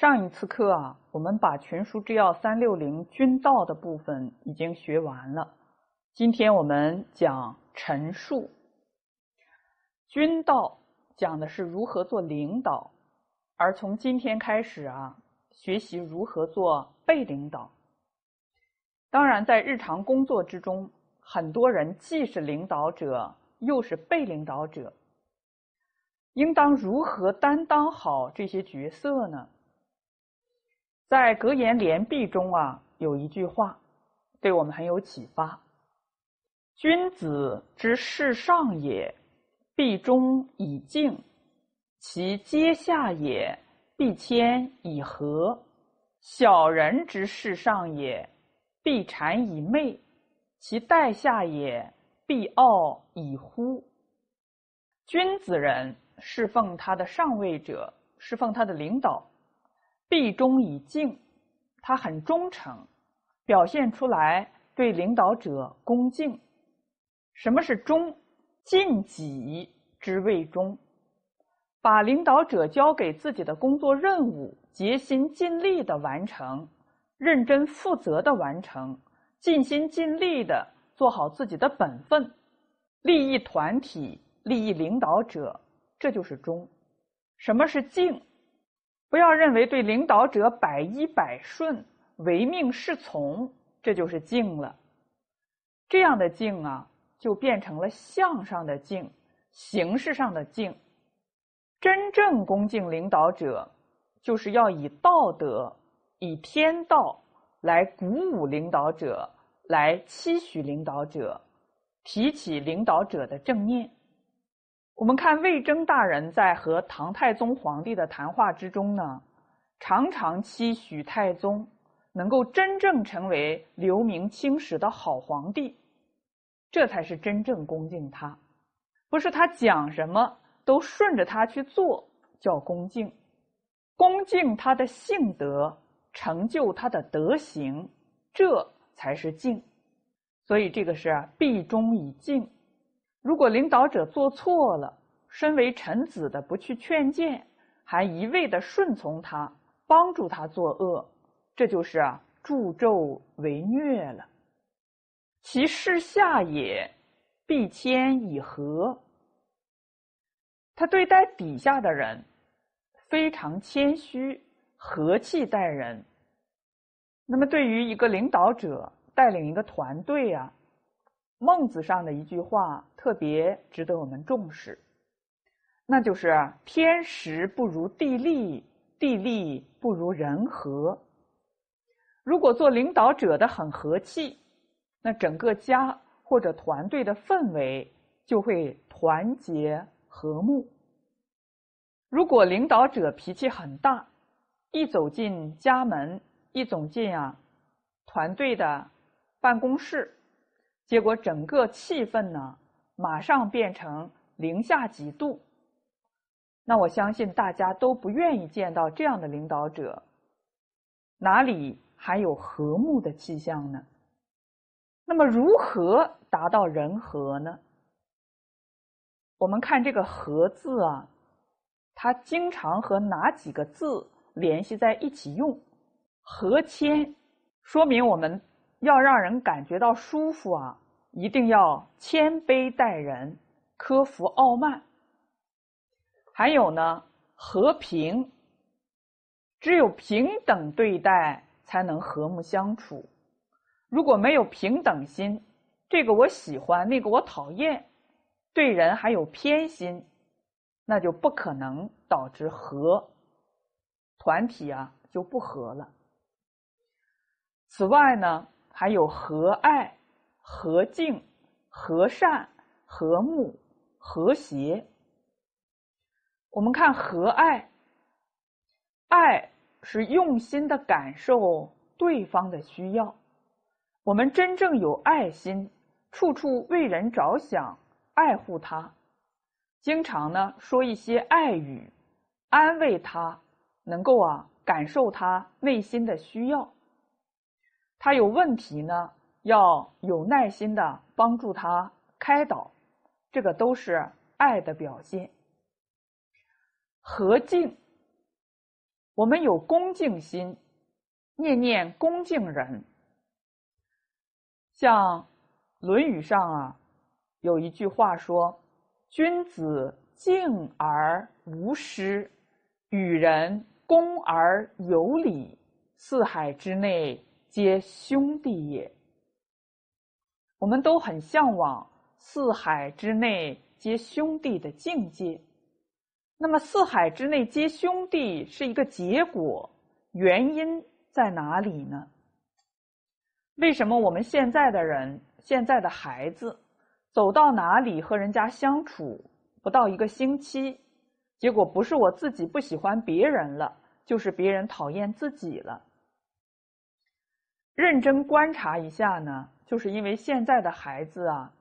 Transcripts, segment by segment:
上一次课啊，我们把《群书治要》三六零君道的部分已经学完了。今天我们讲陈述。君道讲的是如何做领导，而从今天开始啊，学习如何做被领导。当然，在日常工作之中，很多人既是领导者，又是被领导者。应当如何担当好这些角色呢？在格言联璧中啊，有一句话对我们很有启发：“君子之事上也，必忠以敬；其阶下也，必谦以和。小人之事上也，必谄以媚；其待下也，必傲以忽。”君子人。侍奉他的上位者，侍奉他的领导，必忠以敬，他很忠诚，表现出来对领导者恭敬。什么是忠？尽己之谓忠，把领导者交给自己的工作任务，竭心尽力的完成，认真负责的完成，尽心尽力的做好自己的本分，利益团体，利益领导者。这就是忠。什么是敬？不要认为对领导者百依百顺、唯命是从，这就是敬了。这样的敬啊，就变成了相上的敬、形式上的敬。真正恭敬领导者，就是要以道德、以天道来鼓舞领导者，来期许领导者，提起领导者的正念。我们看魏征大人在和唐太宗皇帝的谈话之中呢，常常期许太宗能够真正成为留名青史的好皇帝，这才是真正恭敬他，不是他讲什么都顺着他去做叫恭敬，恭敬他的性德，成就他的德行，这才是敬。所以这个是必忠以敬。如果领导者做错了，身为臣子的不去劝谏，还一味的顺从他，帮助他作恶，这就是啊助纣为虐了。其事下也，必谦以和。他对待底下的人，非常谦虚，和气待人。那么，对于一个领导者带领一个团队啊。孟子上的一句话特别值得我们重视，那就是“天时不如地利，地利不如人和”。如果做领导者的很和气，那整个家或者团队的氛围就会团结和睦。如果领导者脾气很大，一走进家门，一走进啊团队的办公室。结果整个气氛呢，马上变成零下几度。那我相信大家都不愿意见到这样的领导者，哪里还有和睦的气象呢？那么如何达到人和呢？我们看这个“和”字啊，它经常和哪几个字联系在一起用？和谦，说明我们。要让人感觉到舒服啊，一定要谦卑待人，克服傲慢。还有呢，和平，只有平等对待才能和睦相处。如果没有平等心，这个我喜欢，那个我讨厌，对人还有偏心，那就不可能导致和，团体啊就不和了。此外呢。还有和爱、和敬、和善、和睦、和谐。我们看和爱，爱是用心的感受对方的需要。我们真正有爱心，处处为人着想，爱护他，经常呢说一些爱语，安慰他，能够啊感受他内心的需要。他有问题呢，要有耐心的帮助他开导，这个都是爱的表现。和敬，我们有恭敬心，念念恭敬人。像《论语》上啊，有一句话说：“君子敬而无失，与人恭而有礼，四海之内皆兄弟也。”我们都很向往四海之内皆兄弟的境界。那么，四海之内皆兄弟是一个结果，原因在哪里呢？为什么我们现在的人、现在的孩子，走到哪里和人家相处不到一个星期，结果不是我自己不喜欢别人了，就是别人讨厌自己了？认真观察一下呢，就是因为现在的孩子啊，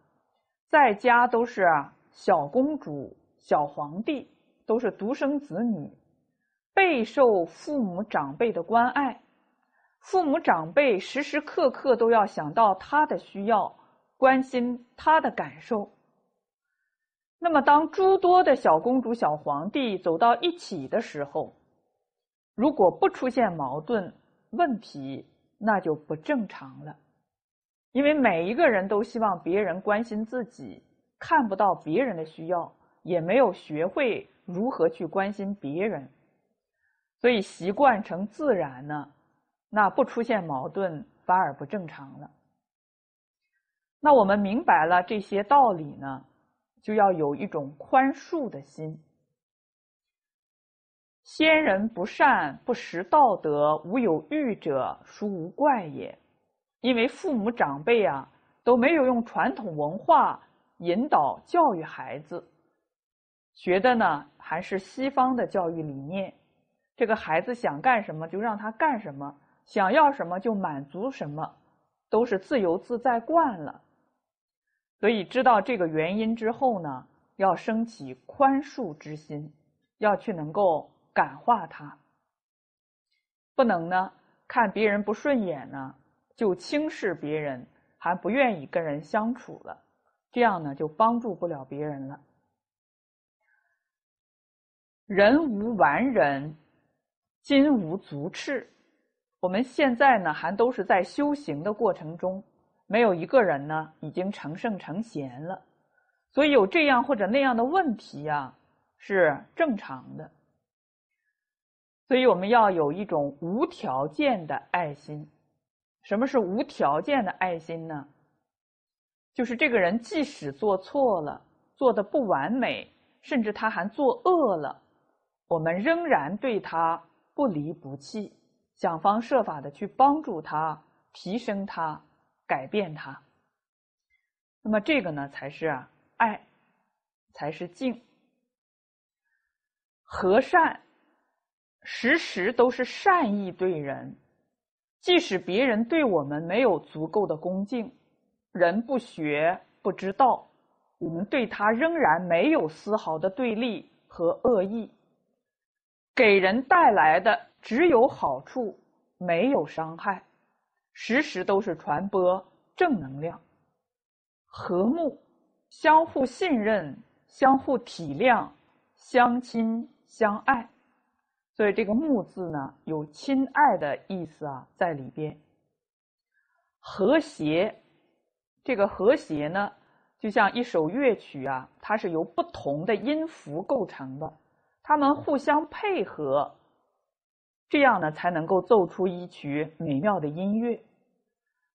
在家都是小公主、小皇帝。都是独生子女，备受父母长辈的关爱，父母长辈时时刻刻都要想到他的需要，关心他的感受。那么，当诸多的小公主、小皇帝走到一起的时候，如果不出现矛盾问题，那就不正常了。因为每一个人都希望别人关心自己，看不到别人的需要，也没有学会。如何去关心别人？所以习惯成自然呢？那不出现矛盾反而不正常了。那我们明白了这些道理呢，就要有一种宽恕的心。先人不善，不识道德，无有欲者，孰无怪也？因为父母长辈啊都没有用传统文化引导教育孩子。学的呢还是西方的教育理念，这个孩子想干什么就让他干什么，想要什么就满足什么，都是自由自在惯了。所以知道这个原因之后呢，要升起宽恕之心，要去能够感化他，不能呢看别人不顺眼呢就轻视别人，还不愿意跟人相处了，这样呢就帮助不了别人了。人无完人，金无足赤。我们现在呢，还都是在修行的过程中，没有一个人呢已经成圣成贤了，所以有这样或者那样的问题呀，是正常的。所以我们要有一种无条件的爱心。什么是无条件的爱心呢？就是这个人即使做错了，做的不完美，甚至他还作恶了。我们仍然对他不离不弃，想方设法的去帮助他、提升他、改变他。那么这个呢，才是爱，才是敬。和善，时时都是善意对人，即使别人对我们没有足够的恭敬，人不学不知道，我们对他仍然没有丝毫的对立和恶意。给人带来的只有好处，没有伤害，时时都是传播正能量，和睦，相互信任，相互体谅，相亲相爱。所以这个“睦”字呢，有亲爱的意思啊，在里边。和谐，这个和谐呢，就像一首乐曲啊，它是由不同的音符构成的。它们互相配合，这样呢才能够奏出一曲美妙的音乐。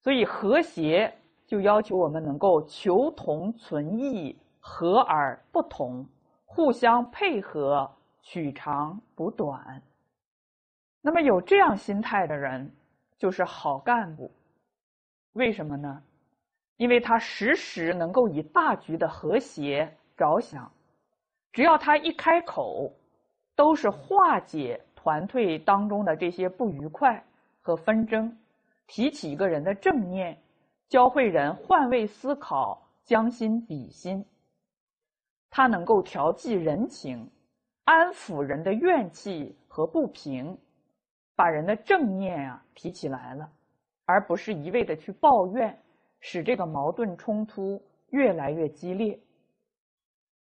所以和谐就要求我们能够求同存异，和而不同，互相配合，取长补短。那么有这样心态的人就是好干部。为什么呢？因为他时时能够以大局的和谐着想，只要他一开口。都是化解团队当中的这些不愉快和纷争，提起一个人的正念，教会人换位思考，将心比心。他能够调剂人情，安抚人的怨气和不平，把人的正念啊提起来了，而不是一味的去抱怨，使这个矛盾冲突越来越激烈。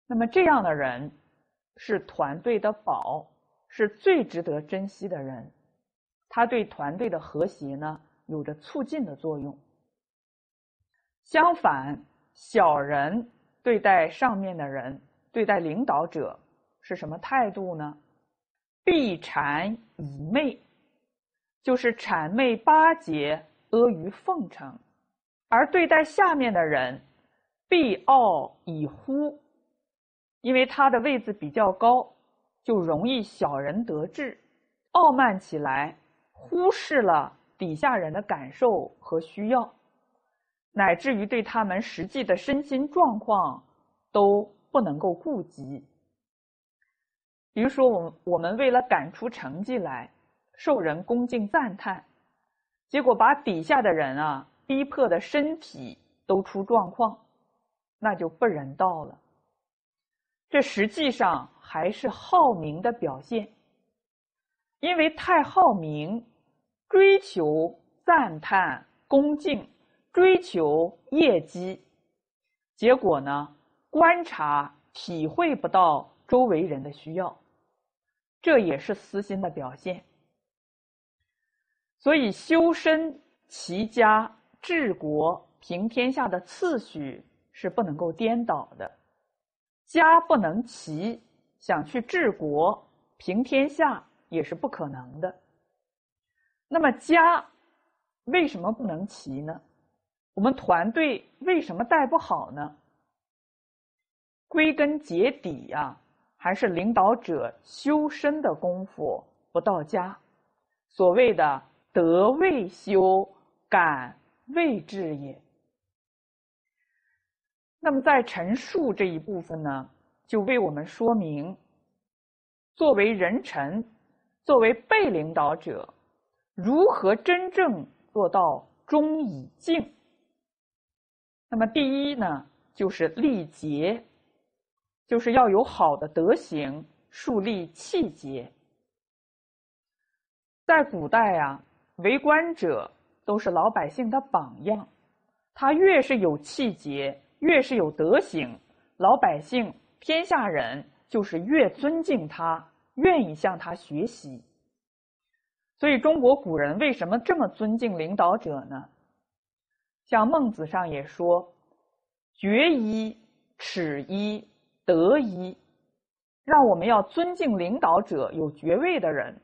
那么这样的人。是团队的宝，是最值得珍惜的人，他对团队的和谐呢有着促进的作用。相反，小人对待上面的人，对待领导者是什么态度呢？避谄以媚，就是谄媚巴结、阿谀奉承；而对待下面的人，避傲以忽，因为他的位子比较高，就容易小人得志，傲慢起来，忽视了底下人的感受和需要。乃至于对他们实际的身心状况都不能够顾及。比如说，我我们为了赶出成绩来，受人恭敬赞叹，结果把底下的人啊逼迫的身体都出状况，那就不人道了。这实际上还是好名的表现，因为太好名，追求赞叹恭敬。追求业绩，结果呢？观察体会不到周围人的需要，这也是私心的表现。所以，修身、齐家、治国、平天下的次序是不能够颠倒的。家不能齐，想去治国、平天下也是不可能的。那么，家为什么不能齐呢？我们团队为什么带不好呢？归根结底呀，还是领导者修身的功夫不到家。所谓的“德未修，感未至也”。那么在陈述这一部分呢，就为我们说明，作为人臣，作为被领导者，如何真正做到忠以敬。那么第一呢，就是立节，就是要有好的德行，树立气节。在古代啊，为官者都是老百姓的榜样，他越是有气节，越是有德行，老百姓、天下人就是越尊敬他，愿意向他学习。所以，中国古人为什么这么尊敬领导者呢？像孟子上也说：“绝一、耻一、德一”，让我们要尊敬领导者有爵位的人，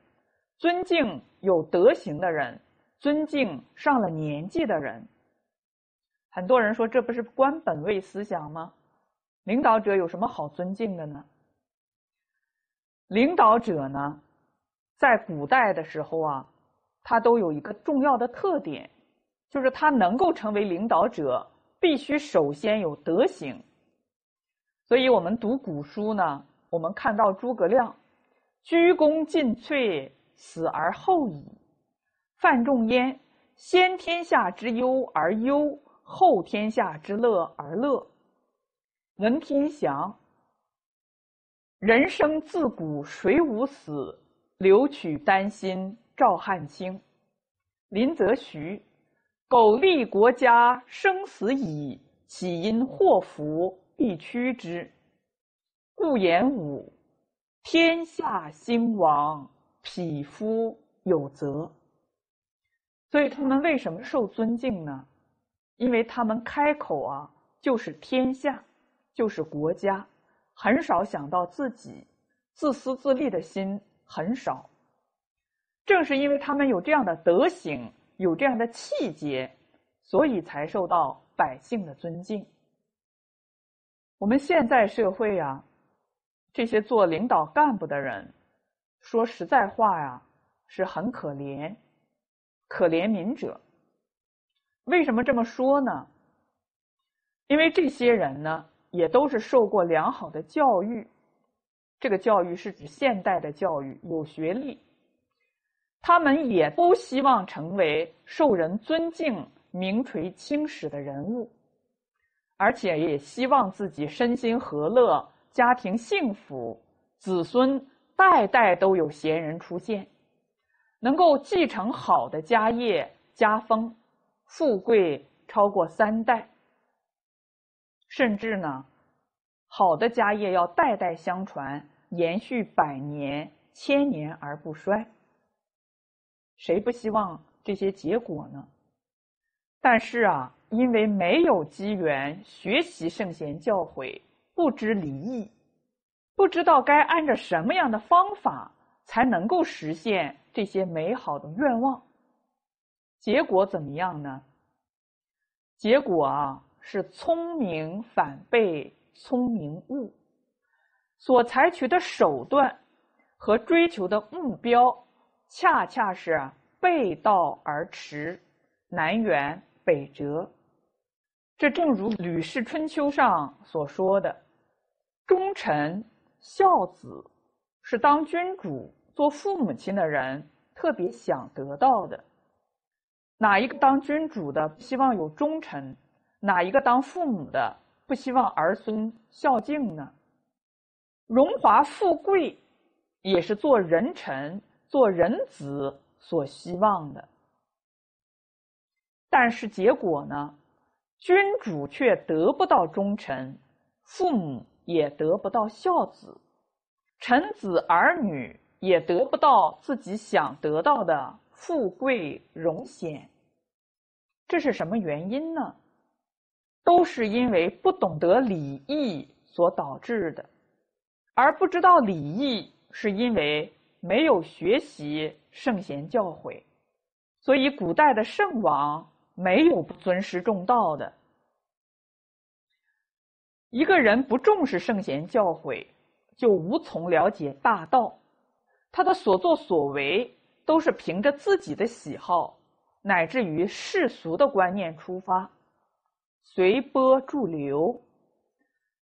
尊敬有德行的人，尊敬上了年纪的人。很多人说，这不是官本位思想吗？领导者有什么好尊敬的呢？领导者呢，在古代的时候啊，他都有一个重要的特点。就是他能够成为领导者，必须首先有德行。所以我们读古书呢，我们看到诸葛亮鞠躬尽瘁，死而后已；范仲淹先天下之忧而忧，后天下之乐而乐；文天祥人生自古谁无死，留取丹心照汗青；林则徐。苟利国家生死以，岂因祸福必趋之。顾炎武，天下兴亡，匹夫有责。所以他们为什么受尊敬呢？因为他们开口啊，就是天下，就是国家，很少想到自己，自私自利的心很少。正是因为他们有这样的德行。有这样的气节，所以才受到百姓的尊敬。我们现在社会啊，这些做领导干部的人，说实在话呀，是很可怜，可怜悯者。为什么这么说呢？因为这些人呢，也都是受过良好的教育，这个教育是指现代的教育，有学历。他们也都希望成为受人尊敬、名垂青史的人物，而且也希望自己身心和乐、家庭幸福、子孙代代都有贤人出现，能够继承好的家业、家风，富贵超过三代，甚至呢，好的家业要代代相传，延续百年，千年而不衰。谁不希望这些结果呢？但是啊，因为没有机缘学习圣贤教诲，不知礼义，不知道该按照什么样的方法才能够实现这些美好的愿望，结果怎么样呢？结果啊，是聪明反被聪明误，所采取的手段和追求的目标，恰恰是背道而驰，南辕北辙。这正如《吕氏春秋》上所说的：“忠臣孝子，是当君主、做父母亲的人特别想得到的。”哪一个当君主的希望有忠臣？哪一个当父母的不希望儿孙孝敬呢？荣华富贵也是做人臣、做人子所希望的。但是结果呢？君主却得不到忠臣，父母也得不到孝子，臣子儿女也得不到自己想得到的。富贵荣显，这是什么原因呢？都是因为不懂得礼义所导致的，而不知道礼义，是因为没有学习圣贤教诲，所以古代的圣王没有不尊师重道的。一个人不重视圣贤教诲，就无从了解大道，他的所作所为。都是凭着自己的喜好，乃至于世俗的观念出发，随波逐流，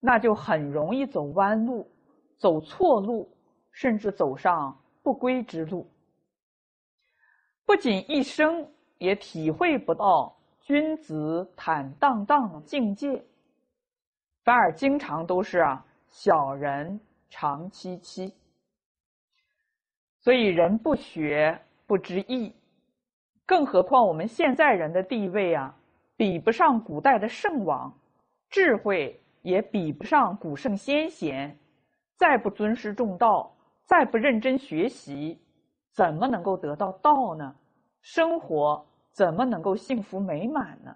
那就很容易走弯路，走错路，甚至走上不归之路。不仅一生也体会不到君子坦荡荡的境界，反而经常都是啊小人长戚戚。所以人不学不知义，更何况我们现在人的地位啊，比不上古代的圣王，智慧也比不上古圣先贤，再不尊师重道，再不认真学习，怎么能够得到道呢？生活怎么能够幸福美满呢？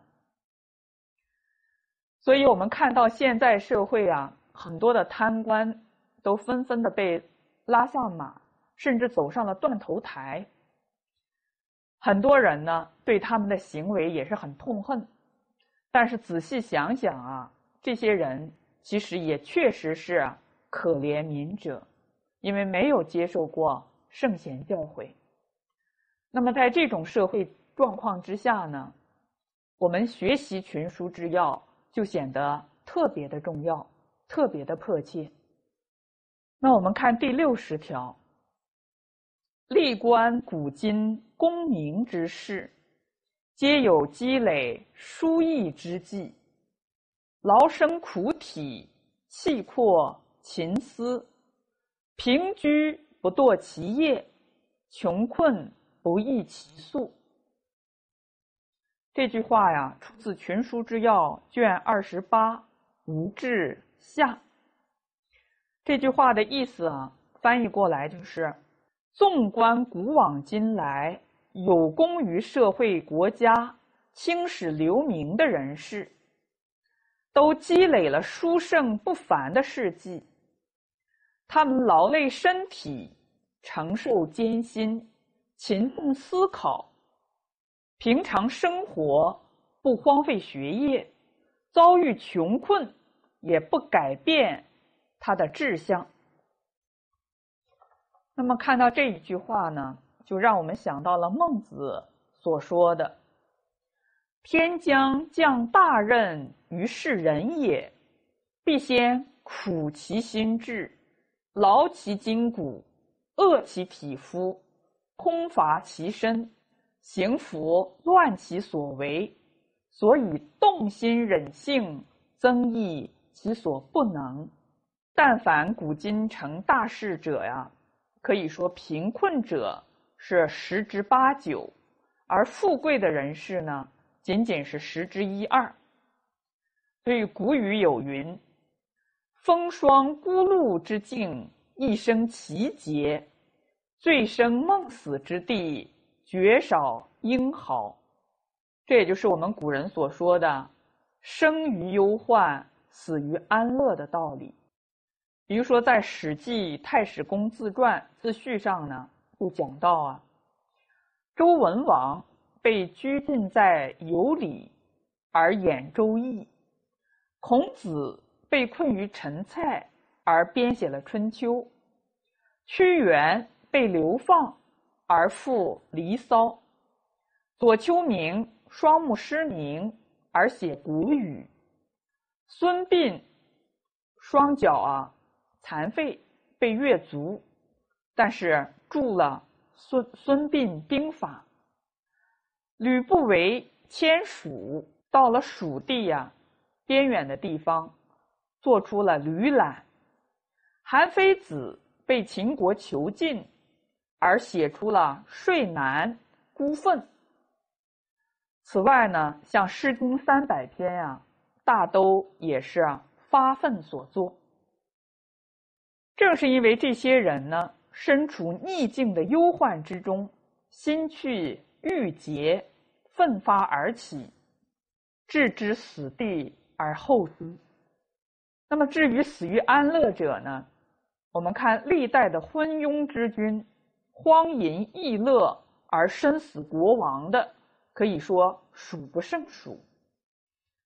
所以我们看到现在社会啊，很多的贪官都纷纷的被拉下马。甚至走上了断头台。很多人呢对他们的行为也是很痛恨，但是仔细想想啊，这些人其实也确实是可怜悯者，因为没有接受过圣贤教诲。那么在这种社会状况之下呢，我们学习群书之要就显得特别的重要，特别的迫切。那我们看第六十条。历观古今功名之事，皆有积累书艺之际，劳生苦体，气阔勤思，平居不堕其业，穷困不易其速。这句话呀，出自《群书之要》卷二十八吴志下。这句话的意思啊，翻译过来就是。纵观古往今来，有功于社会国家、青史留名的人士，都积累了殊胜不凡的事迹。他们劳累身体，承受艰辛，勤奋思考，平常生活不荒废学业，遭遇穷困也不改变他的志向。那么看到这一句话呢，就让我们想到了孟子所说的：“天将降大任于是人也，必先苦其心志，劳其筋骨，饿其体肤，空乏其身，行拂乱其所为，所以动心忍性，增益其所不能。但凡古今成大事者呀。”可以说，贫困者是十之八九，而富贵的人士呢，仅仅是十之一二。所以古语有云：“风霜孤露之境，一生奇节；醉生梦死之地，绝少英豪。这也就是我们古人所说的“生于忧患，死于安乐”的道理。比如说，在《史记·太史公自传》自序上呢，就讲到啊，周文王被拘禁在有里而演《周易》，孔子被困于陈蔡而编写了《春秋》，屈原被流放而赋《离骚》，左丘明。双目失明而写《古语》，孙膑双脚啊残废被越族，但是著了《孙孙膑兵法》。吕不韦迁蜀，到了蜀地呀边远的地方，做出了《吕览》。韩非子被秦国囚禁，而写出了《睡南》《孤愤》。此外呢，像《诗经》三百篇呀，大都也是发愤所作。正是因为这些人呢，身处逆境的忧患之中，心去郁结，奋发而起，置之死地而后生。那么，至于死于安乐者呢？我们看历代的昏庸之君，荒淫逸乐而身死国亡的。可以说数不胜数。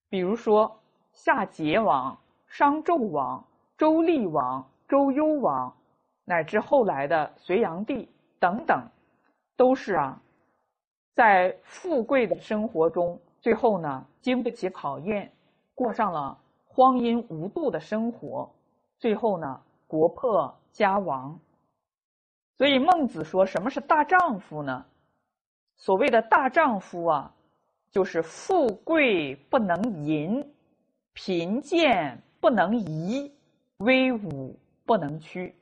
比如说夏桀王、商纣王、周厉王、周幽王，乃至后来的隋炀帝等等，都是啊，在富贵的生活中，最后呢经不起考验，过上了荒淫无度的生活，最后呢国破家亡。所以孟子说：“什么是大丈夫呢？”所谓的大丈夫啊，就是富贵不能淫，贫贱不能移，威武不能屈。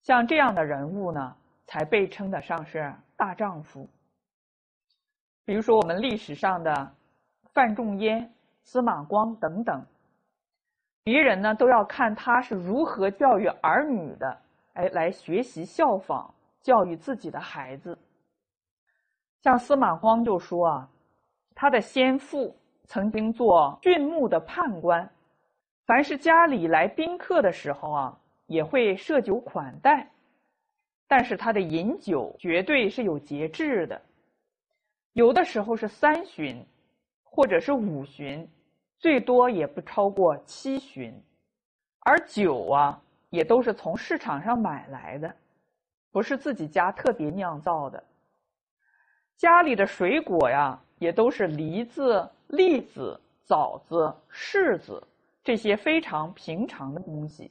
像这样的人物呢，才被称得上是大丈夫。比如说我们历史上的范仲淹、司马光等等，别人呢都要看他是如何教育儿女的，哎，来学习效仿教育自己的孩子。像司马光就说啊，他的先父曾经做郡牧的判官，凡是家里来宾客的时候啊，也会设酒款待，但是他的饮酒绝对是有节制的，有的时候是三巡，或者是五巡，最多也不超过七巡，而酒啊也都是从市场上买来的，不是自己家特别酿造的。家里的水果呀，也都是梨子、栗子、枣子、柿子这些非常平常的东西。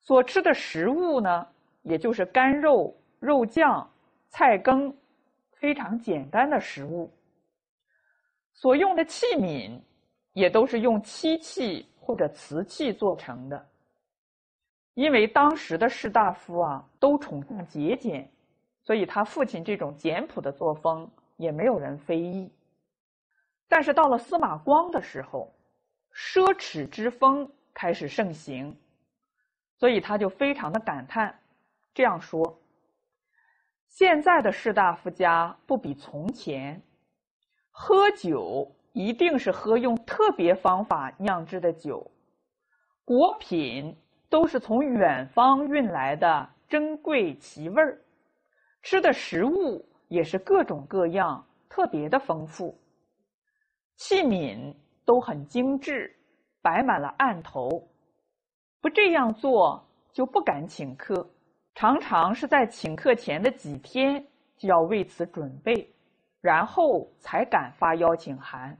所吃的食物呢，也就是干肉、肉酱、菜羹，非常简单的食物。所用的器皿，也都是用漆器或者瓷器做成的。因为当时的士大夫啊，都崇尚节俭。所以他父亲这种简朴的作风也没有人非议，但是到了司马光的时候，奢侈之风开始盛行，所以他就非常的感叹，这样说：现在的士大夫家不比从前，喝酒一定是喝用特别方法酿制的酒，果品都是从远方运来的珍贵奇味儿。吃的食物也是各种各样，特别的丰富。器皿都很精致，摆满了案头。不这样做就不敢请客，常常是在请客前的几天就要为此准备，然后才敢发邀请函。